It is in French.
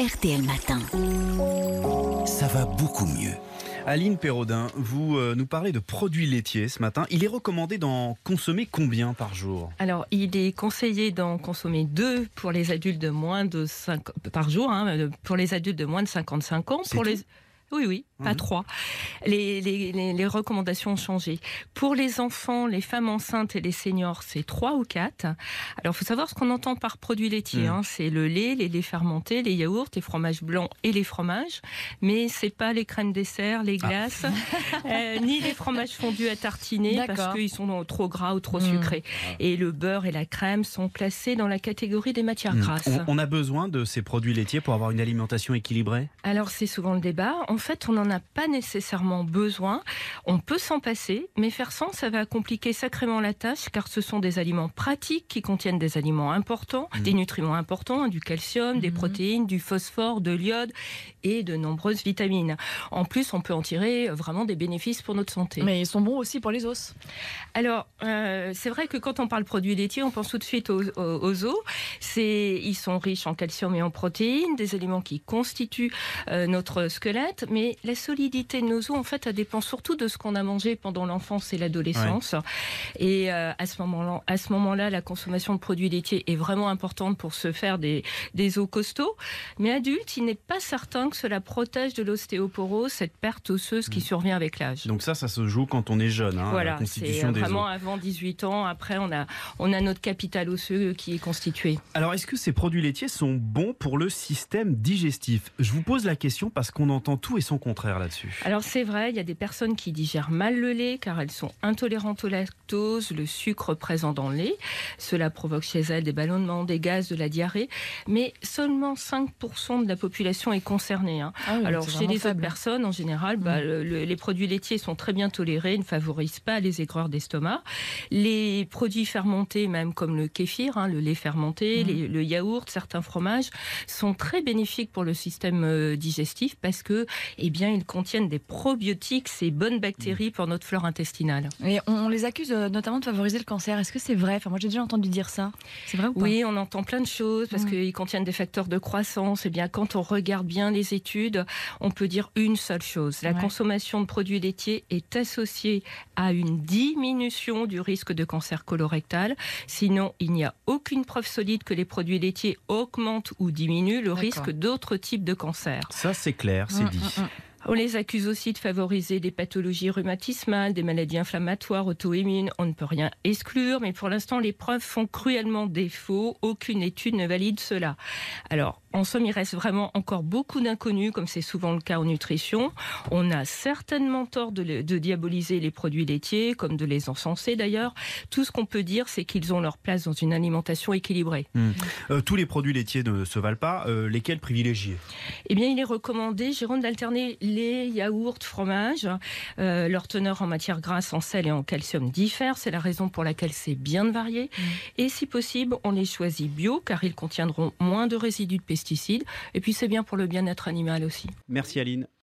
RTL Matin. Ça va beaucoup mieux. Aline Perraudin, vous euh, nous parlez de produits laitiers ce matin. Il est recommandé d'en consommer combien par jour? Alors, il est conseillé d'en consommer deux pour les adultes de moins de 5 par jour, hein, pour les adultes de moins de 55 ans. Pour les oui, oui, pas Mhm. trois. Les, les, les, les recommandations ont changé. Pour les enfants, les femmes enceintes et les seniors, c'est trois ou quatre. Alors, il faut savoir ce qu'on entend par produits laitiers. Mhm. hein. C'est le lait, les laits fermentés, les yaourts, les fromages blancs et les fromages. Mais c'est pas les crèmes dessert, les glaces, euh, ni les fromages fondus à tartiner parce qu'ils sont trop gras ou trop Mhm. sucrés. Et le beurre et la crème sont placés dans la catégorie des matières grasses. on, on a besoin de ces produits laitiers pour avoir une alimentation équilibrée? Alors c'est souvent le débat. En fait, on n'en a pas nécessairement besoin. On peut s'en passer, mais faire sans, ça va compliquer sacrément la tâche, car ce sont des aliments pratiques qui contiennent des aliments importants, des nutriments importants, du calcium, des Mhm. protéines, du phosphore, de l'iode et de nombreuses vitamines. En plus, on peut en tirer euh, vraiment des bénéfices pour notre santé. Mais ils sont bons aussi pour les os. Alors, euh, c'est vrai que quand on parle produits laitiers, on pense tout de suite aux, aux, os. C'est, ils sont riches en calcium et en protéines, des éléments qui constituent euh, notre squelette. Mais la solidité de nos os, en fait, elle dépend surtout de ce qu'on a mangé pendant l'enfance et l'adolescence. Et euh, à ce moment-là, à ce moment-là, la consommation de produits laitiers est vraiment importante pour se faire des, des os costauds. Mais adulte, il n'est pas certain que cela protège de l'ostéoporose, cette perte osseuse qui survient avec l'âge. Donc ça, ça se joue quand on est jeune, hein, la Voilà, c'est vraiment os. avant 18 ans. Après, on a, on a notre capital osseux qui est constitué. Alors, est-ce que ces produits laitiers sont bons pour le système digestif? Je vous pose la question parce qu'on entend tout et son contraire là-dessus. Alors c'est vrai, il y a des personnes qui digèrent mal le lait car elles sont intolérantes au lactose, le sucre présent dans le lait. Cela provoque chez elles des ballonnements, des gaz, de la diarrhée. Mais seulement 5% de la population est concernée. hein. Ah oui, Alors chez les faible. autres personnes, en général, bah, le- le- les produits laitiers sont très bien tolérés, ne favorisent pas les aigreurs d'estomac. Les produits fermentés, même comme le kéfir, hein, le lait fermenté, les- le yaourt, certains fromages, sont très bénéfiques pour le système euh, digestif parce que, eh bien, ils contiennent des probiotiques, ces bonnes bactéries pour notre flore intestinale. Et on, les accuse euh, notamment de favoriser le cancer. Est-ce que c'est vrai? Enfin, moi j'ai déjà entendu dire ça. C'est vrai ou pas? Oui, on entend plein de choses parce Mm. qu'ils contiennent des facteurs de croissance. Eh bien, quand on regarde bien les études, on peut dire une seule chose. La Ouais. consommation de produits laitiers est associée à une diminution du risque de cancer colorectal. Sinon, il n'y a aucune preuve solide que les produits laitiers augmentent ou diminuent le risque d'autres types de cancers. Ça, c'est clair, c'est Mm, dit. On les accuse aussi de favoriser des pathologies rhumatismales, des maladies inflammatoires, auto-immunes. On ne peut rien exclure, mais pour l'instant, les preuves font cruellement défaut. Aucune étude ne valide cela. Alors, en somme, il reste vraiment encore beaucoup d'inconnus, comme c'est souvent le cas en nutrition. On a certainement tort de, le- de diaboliser les produits laitiers, comme de les encenser d'ailleurs. Tout ce qu'on peut dire, c'est qu'ils ont leur place dans une alimentation équilibrée. Euh, tous les produits laitiers ne se valent pas. Euh, lesquels privilégier? Eh bien, il est recommandé, Jérôme, d'alterner lait, yaourt, fromage. Euh, leur teneur en matière grasse, en sel et en calcium diffère. C'est la raison pour laquelle c'est bien de varier. Et si possible, on les choisit bio, car ils contiendront moins de résidus de Et puis, c'est bien pour le bien-être animal aussi. Merci Aline.